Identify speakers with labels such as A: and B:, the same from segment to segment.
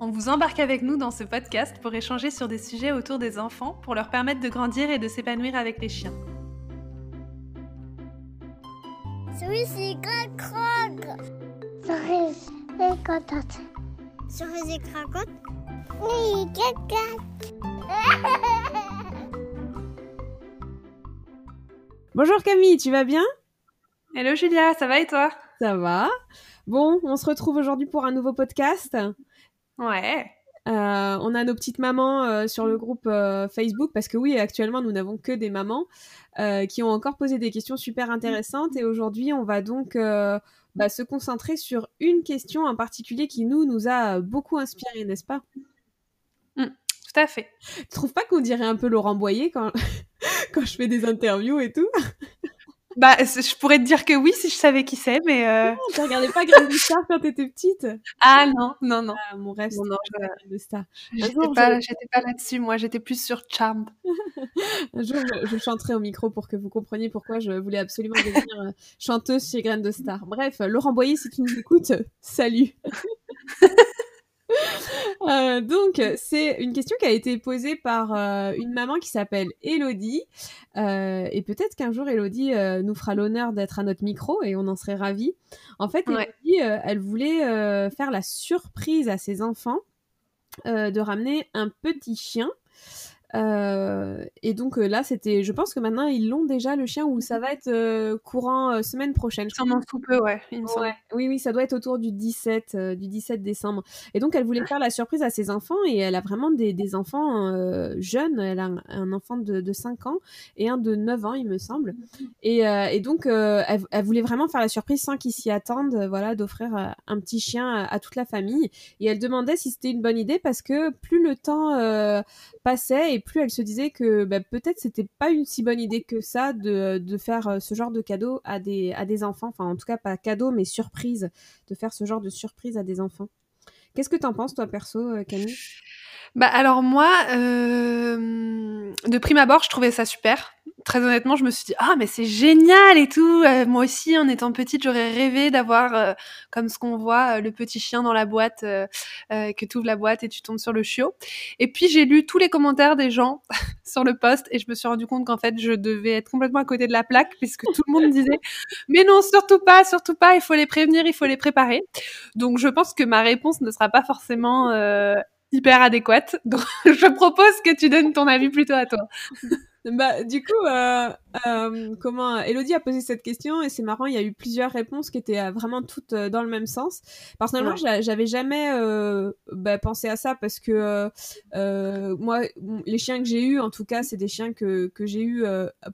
A: On vous embarque avec nous dans ce podcast pour échanger sur des sujets autour des enfants pour leur permettre de grandir et de s'épanouir avec les chiens.
B: Bonjour Camille, tu vas bien?
A: Hello Julia, ça va et toi?
B: Ça va. Bon, on se retrouve aujourd'hui pour un nouveau podcast.
A: Ouais.
B: Euh, on a nos petites mamans euh, sur le groupe euh, Facebook parce que oui, actuellement, nous n'avons que des mamans qui ont encore posé des questions super intéressantes. Et aujourd'hui, on va donc bah, se concentrer sur une question en particulier qui nous nous a beaucoup inspiré, n'est-ce pas?
A: Mm, Tout à fait.
B: Tu trouves pas qu'on dirait un peu Laurent Boyer quand quand je fais des interviews et tout?
A: Bah, je pourrais te dire que oui si je savais qui c'est, mais. Euh...
B: Non, tu regardais pas de Star quand t'étais petite
A: Ah non, non, non.
B: Ah, mon rêve, c'était Graines de Star.
A: J'étais pas, je... pas là-dessus, moi, j'étais plus sur Charmed.
B: un jour, je, je, chanterai au micro pour que vous compreniez pourquoi je voulais absolument devenir euh, chanteuse chez Graines de Star. Bref, Laurent Boyer, si tu nous écoutes, salut Euh, donc, c'est une question qui a été posée par euh, une maman qui s'appelle Elodie. Euh, et peut-être qu'un jour, Elodie nous fera l'honneur d'être à notre micro et on en serait ravis. En fait, Elodie, elle voulait faire la surprise à ses enfants de ramener un petit chien. Euh, et donc euh, là, c'était, je pense que maintenant ils l'ont déjà le chien ou ça va être euh, courant semaine prochaine.
A: Ça m'en tout peu, ouais.
B: Oui, oui, ça doit être autour du 17, du 17 décembre. Et donc elle voulait faire la surprise à ses enfants et elle a vraiment des, des enfants jeunes. Elle a un, enfant de, de, 5 ans et un de 9 ans, il me semble. Et, et donc elle, elle, voulait vraiment faire la surprise sans qu'ils s'y attendent, voilà, d'offrir un petit chien à, à, toute la famille. Et elle demandait si c'était une bonne idée parce que plus le temps passait et plus elle se disait que bah, peut-être c'était pas une si bonne idée que ça de, de faire euh, ce genre de cadeau à des, à des enfants. Enfin, en tout cas, pas cadeau, mais surprise. De faire ce genre de surprise à des enfants. Qu'est-ce que t'en penses, toi, perso, euh, Camille?
A: Bah, alors, moi, euh, de prime abord, je trouvais ça super très honnêtement, je me suis dit ah mais c'est génial et tout. Euh, moi aussi, en étant petite, j'aurais rêvé d'avoir euh, comme ce qu'on voit euh, le petit chien dans la boîte, que tu ouvres la boîte et tu tombes sur le chiot. Et puis j'ai lu tous les commentaires des gens sur le post et je me suis rendu compte qu'en fait je devais être complètement à côté de la plaque puisque tout le monde disait mais non surtout pas, surtout pas, il faut les prévenir, il faut les préparer. Donc je pense que ma réponse ne sera pas forcément hyper adéquate. Donc je propose que tu donnes ton avis plutôt à toi.
B: Bah, du coup, euh, euh, comment Elodie a posé cette question et c'est marrant, il y a eu plusieurs réponses qui étaient euh, vraiment toutes dans le même sens. Personnellement, j'avais jamais bah, pensé à ça parce que moi, les chiens que j'ai eus, en tout cas, c'est des chiens que, que j'ai eus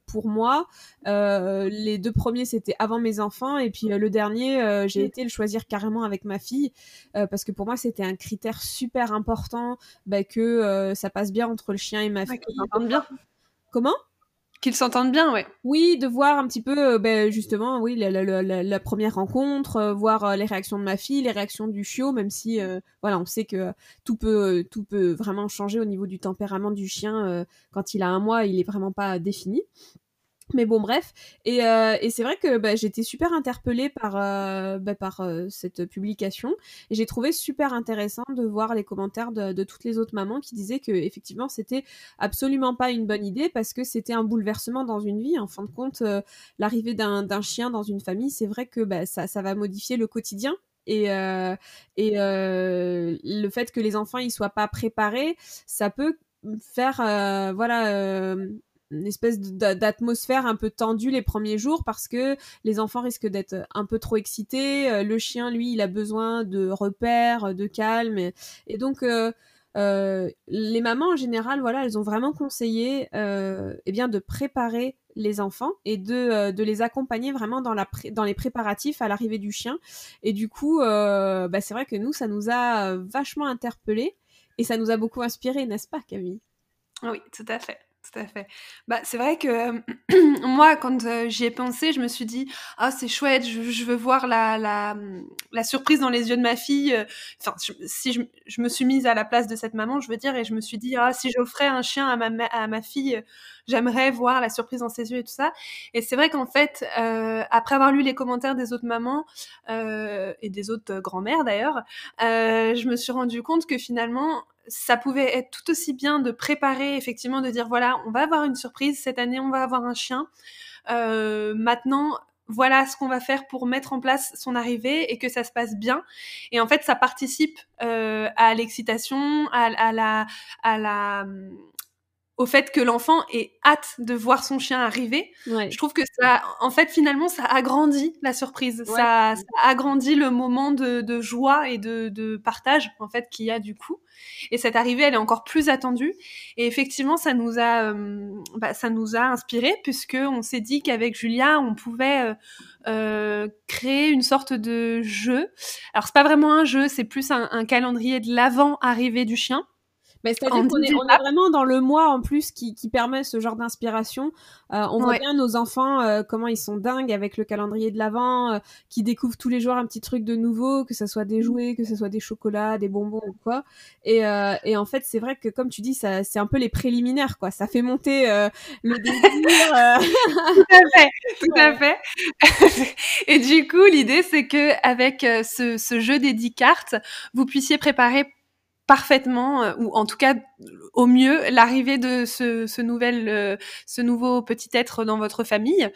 B: pour moi. les deux premiers, c'était avant mes enfants et puis le dernier, j'ai été le choisir carrément avec ma fille parce que pour moi, c'était un critère super important bah, que ça passe bien entre le chien et ma fille.
A: bien.
B: Comment?
A: Qu'ils s'entendent bien, ouais.
B: Oui, de voir un petit peu, euh, ben, justement, oui, la, la, la, la première rencontre, euh, voir euh, les réactions de ma fille, les réactions du chiot, même si, voilà, on sait que tout peut, tout peut vraiment changer au niveau du tempérament du chien. quand il a un mois, il est vraiment pas défini. Mais bon, bref. Et, euh, et c'est vrai que bah, j'étais super interpellée par, euh, bah, euh, cette publication. Et j'ai trouvé super intéressant de voir les commentaires de, toutes les autres mamans qui disaient que effectivement c'était absolument pas une bonne idée parce que c'était un bouleversement dans une vie. En fin de compte, l'arrivée d'un chien dans une famille, c'est vrai que bah, ça, va modifier le quotidien et, et le fait que les enfants ils soient pas préparés, ça peut faire voilà une espèce d'atmosphère un peu tendue les premiers jours parce que les enfants risquent d'être un peu trop excités. Euh, le chien, lui, il a besoin de repères, de calme. Et, donc, euh, euh, les mamans, en général, voilà, elles ont vraiment conseillé euh, eh bien, de préparer les enfants et de, de les accompagner vraiment dans, la dans les préparatifs à l'arrivée du chien. Et du coup, bah, c'est vrai que nous, ça nous a vachement interpellés et ça nous a beaucoup inspiré, n'est-ce pas, Camille?
A: Oui, tout à fait tout fait. Bah, c'est vrai que moi, quand j'y ai pensé, je me suis dit ah c'est chouette, je, veux voir la, la, la, surprise dans les yeux de ma fille. Enfin, si je, je, me suis mise à la place de cette maman, je veux dire, et je me suis dit ah si j'offrais un chien à ma à ma fille, j'aimerais voir la surprise dans ses yeux et tout ça. Et c'est vrai qu'en fait, euh, après avoir lu les commentaires des autres mamans euh, et des autres grand-mères d'ailleurs, je me suis rendu compte que finalement ça pouvait être tout aussi bien de préparer, effectivement, de dire voilà, on va avoir une surprise cette année, on va avoir un chien. Euh, maintenant, voilà ce qu'on va faire pour mettre en place son arrivée et que ça se passe bien. Et en fait, ça participe euh, à l'excitation, à, à, la, à la au fait que l'enfant ait hâte de voir son chien arriver. Je trouve que ça, en fait, finalement, ça agrandit la surprise. Ça, ça, agrandit le moment de, de joie et de, de, partage, en fait, qu'il y a du coup. Et cette arrivée, elle est encore plus attendue. Et effectivement, ça nous a, euh, bah, ça nous a inspiré puisque on s'est dit qu'avec Julia, on pouvait euh, euh, créer une sorte de jeu. Alors, c'est pas vraiment un jeu, c'est plus un, un calendrier de l'avant arrivée du chien.
B: Mais c'est-à-dire qu'on est, on est vraiment dans le mois en plus qui, qui permet ce genre d'inspiration. Euh, on voit bien nos enfants euh, comment ils sont dingues avec le calendrier de l'avant, euh, qui découvrent tous les jours un petit truc de nouveau, que ce soit des jouets, que ce soit des chocolats, des bonbons ou quoi. Et, euh, et en fait, c'est vrai que comme tu dis, ça, c'est un peu les préliminaires, quoi. Ça fait monter le désir.
A: tout à fait, tout à fait. et du coup, l'idée, c'est que avec ce, ce jeu des 10 cartes, vous puissiez préparer parfaitement, euh, ou en tout cas au mieux, l'arrivée de ce, nouvel, euh, ce nouveau petit être dans votre famille.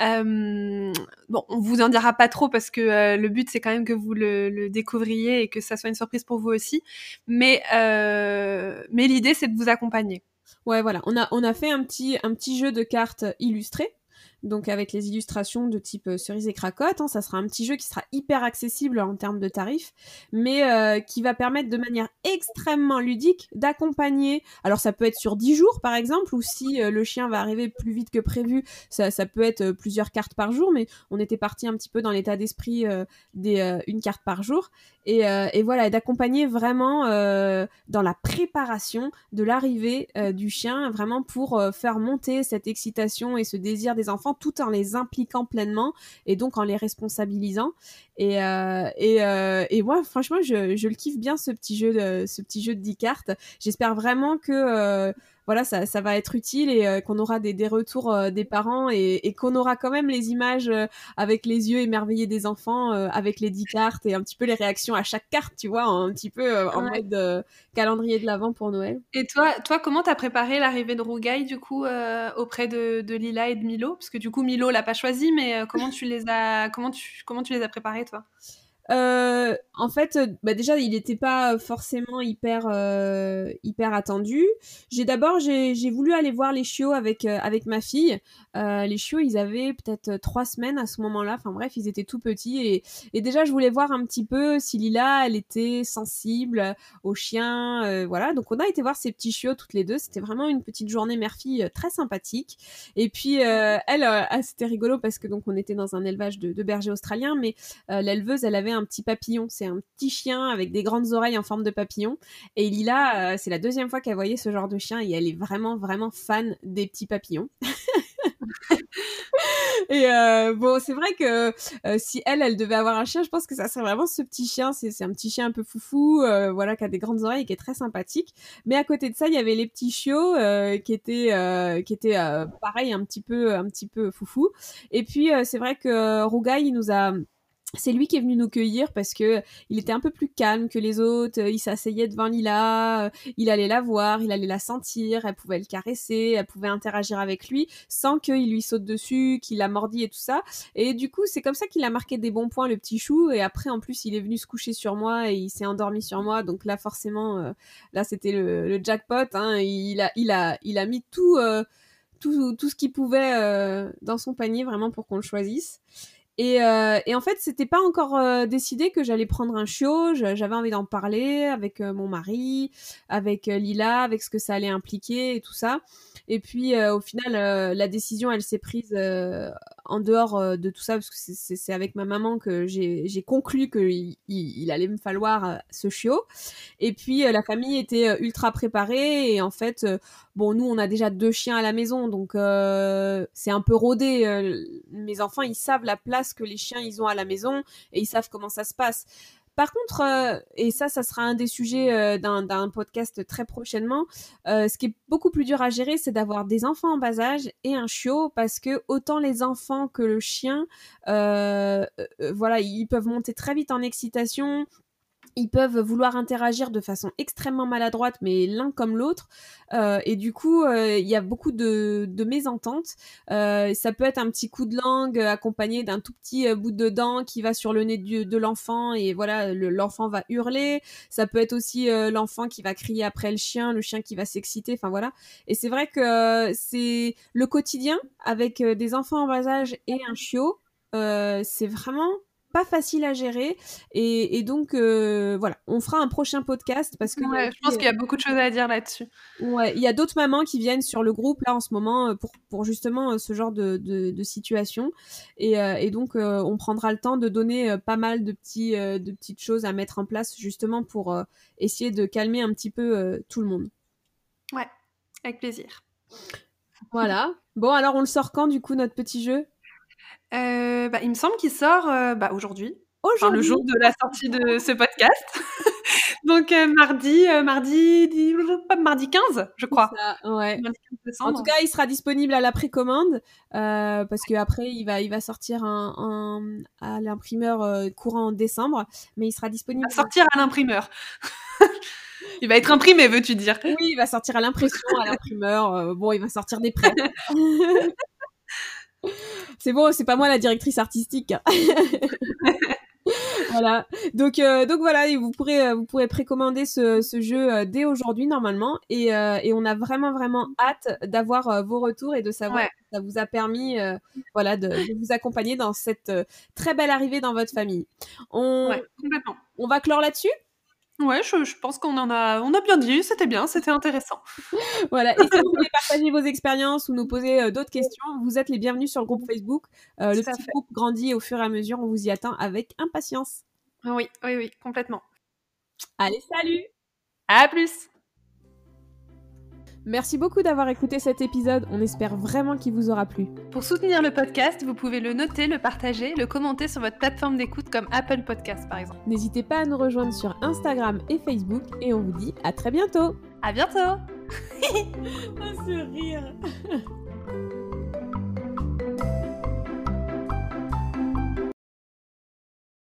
A: Euh, bon, on vous en dira pas trop parce que euh, le but c'est quand même que vous le, le, découvriez et que ça soit une surprise pour vous aussi. Mais, mais l'idée c'est de vous accompagner.
B: Ouais, voilà, on a, on a fait un petit, un petit jeu de cartes illustrées donc avec les illustrations de type euh, cerise et cracotte. Hein, ça sera un petit jeu qui sera hyper accessible en termes de tarifs, mais euh, qui va permettre de manière extrêmement ludique d'accompagner. Alors ça peut être sur 10 jours par exemple, ou si euh, le chien va arriver plus vite que prévu, ça, peut être plusieurs cartes par jour, mais on était parti un petit peu dans l'état d'esprit des une carte par jour. Et, et voilà, d'accompagner vraiment dans la préparation de l'arrivée du chien, vraiment pour faire monter cette excitation et ce désir des enfants tout en les impliquant pleinement et donc en les responsabilisant. Et, euh, et, euh, et franchement, je, je, le kiffe bien ce petit jeu de, ce petit jeu de 10 cartes. J'espère vraiment que euh, voilà, ça, ça, va être utile et euh, qu'on aura des, des retours euh, des parents et, et qu'on aura quand même les images euh, avec les yeux émerveillés des enfants, avec les 10 cartes et un petit peu les réactions à chaque carte, tu vois, un petit peu en mode calendrier de l'avant pour Noël.
A: Et toi, toi comment t'as préparé l'arrivée de Rougail du coup auprès de, de, Lila et de Milo? Parce que du coup, Milo l'a pas choisi, mais comment tu les as, comment tu, comment tu les as préparés toi?
B: Euh, en fait, euh, bah déjà, il n'était pas forcément hyper euh, hyper attendu. J'ai d'abord j'ai voulu aller voir les chiots avec avec ma fille. Les chiots, ils avaient peut-être trois semaines à ce moment-là. Enfin bref, ils étaient tout petits et, et déjà je voulais voir un petit peu si Lila, elle était sensible aux chiens. voilà, donc on a été voir ces petits chiots toutes les deux. C'était vraiment une petite journée mère-fille très sympathique. Et puis elle, ah, c'était rigolo parce que donc on était dans un élevage de, de bergers australiens, mais l'éleveuse, elle avait un petit papillon. C'est un petit chien avec des grandes oreilles en forme de papillon. Et Lila, euh, c'est la deuxième fois qu'elle voyait ce genre de chien et elle est vraiment, vraiment fan des petits papillons. et euh, bon, c'est vrai que euh, si elle, elle devait avoir un chien, je pense que ça serait vraiment ce petit chien. C'est un petit chien un peu foufou, voilà, qui a des grandes oreilles et qui est très sympathique. Mais à côté de ça, il y avait les petits chiots qui étaient, qui étaient pareil, un petit peu, un petit peu foufou. Et puis c'est vrai que Rougail, il nous a c'est lui qui est venu nous cueillir parce que il était un peu plus calme que les autres. Il s'asseyait devant Lila, il allait la voir, il allait la sentir, elle pouvait le caresser, elle pouvait interagir avec lui sans qu'il lui saute dessus, qu'il la mordit et tout ça. Et du coup, c'est comme ça qu'il a marqué des bons points, le petit chou. Et après, en plus, il est venu se coucher sur moi et il s'est endormi sur moi. Donc là, forcément, euh, là, c'était le, jackpot. Hein. Il a, il a, il a mis tout, euh, tout, tout ce qu'il pouvait euh, dans son panier vraiment pour qu'on le choisisse. Et, euh, et, en fait, c'était pas encore euh, décidé que j'allais prendre un chiot. J'avais envie d'en parler avec euh, mon mari, avec euh, Lila, avec ce que ça allait impliquer et tout ça. Et puis, au final, la décision, elle s'est prise en dehors de tout ça, parce que c'est avec ma maman que j'ai conclu qu'il il, allait me falloir ce chiot. Et puis la famille était ultra préparée et en fait, bon, nous on a déjà deux chiens à la maison, donc c'est un peu rodé. Mes enfants, ils savent la place que les chiens ils ont à la maison et ils savent comment ça se passe. Par contre, euh, et ça, ça sera un des sujets euh, d'un podcast très prochainement, euh, ce qui est beaucoup plus dur à gérer, c'est d'avoir des enfants en bas âge et un chiot, parce que autant les enfants que le chien, voilà, ils peuvent monter très vite en excitation, ils peuvent vouloir interagir de façon extrêmement maladroite, mais l'un comme l'autre. Euh, et du coup, euh, il y a beaucoup de, de mésententes. Euh, ça peut être un petit coup de langue accompagné d'un tout petit bout de dent qui va sur le nez de, l'enfant et voilà, l'enfant va hurler. Ça peut être aussi l'enfant qui va crier après le chien, le chien qui va s'exciter. Enfin voilà. Et c'est vrai que c'est le quotidien avec des enfants en bas âge et un chiot. c'est vraiment pas facile à gérer. Et, donc euh, voilà on fera un prochain podcast parce que
A: je pense qu'il y a beaucoup de choses à dire là-dessus.
B: Ouais il y a d'autres mamans qui viennent sur le groupe là en ce moment euh, pour, pour justement euh, ce genre de, de, situation. Et, et donc on prendra le temps de donner pas mal de petits de petites choses à mettre en place justement pour essayer de calmer un petit peu tout le monde.
A: Ouais avec plaisir.
B: Voilà. Bon alors on le sort quand du coup notre petit jeu?
A: Euh, bah, il me semble qu'il sort euh, bah, aujourd'hui. Enfin, le jour de la sortie de ce podcast. Donc euh, mardi, mardi, mardi 15, je crois.
B: ouais. en tout cas, il sera disponible à la précommande parce que après, il va, il va sortir un, à l'imprimeur courant en décembre, mais il sera disponible.
A: Il va sortir à l'imprimeur. il va être imprimé, veux-tu dire?
B: Oui, il va sortir à l'impression, à l'imprimeur. bon, il va sortir des prêts. c'est bon, c'est pas moi la directrice artistique. voilà. Donc, euh, donc voilà, vous pourrez, euh, vous pourrez précommander ce, ce jeu euh, dès aujourd'hui normalement, et, et, on a vraiment vraiment hâte d'avoir vos retours et de savoir si ça vous a permis, voilà, de, vous accompagner dans cette très belle arrivée dans votre famille. On, on va clore là-dessus?
A: Ouais, je, pense qu'on en a, on a bien dit, c'était bien, c'était intéressant.
B: voilà. Et si vous voulez partager vos expériences ou nous poser euh, d'autres questions, vous êtes les bienvenus sur le groupe Facebook. Euh, le petit groupe grandit au fur et à mesure, on vous y attend avec impatience.
A: Oui, oui, oui, complètement.
B: Allez, salut
A: À plus
B: Merci beaucoup d'avoir écouté cet épisode, on espère vraiment qu'il vous aura plu.
A: Pour soutenir le podcast, vous pouvez le noter, le partager, le commenter sur votre plateforme d'écoute comme Apple Podcast par exemple.
B: N'hésitez pas à nous rejoindre sur Instagram et Facebook et on vous dit à très bientôt.
A: À bientôt.
B: oh, ce rire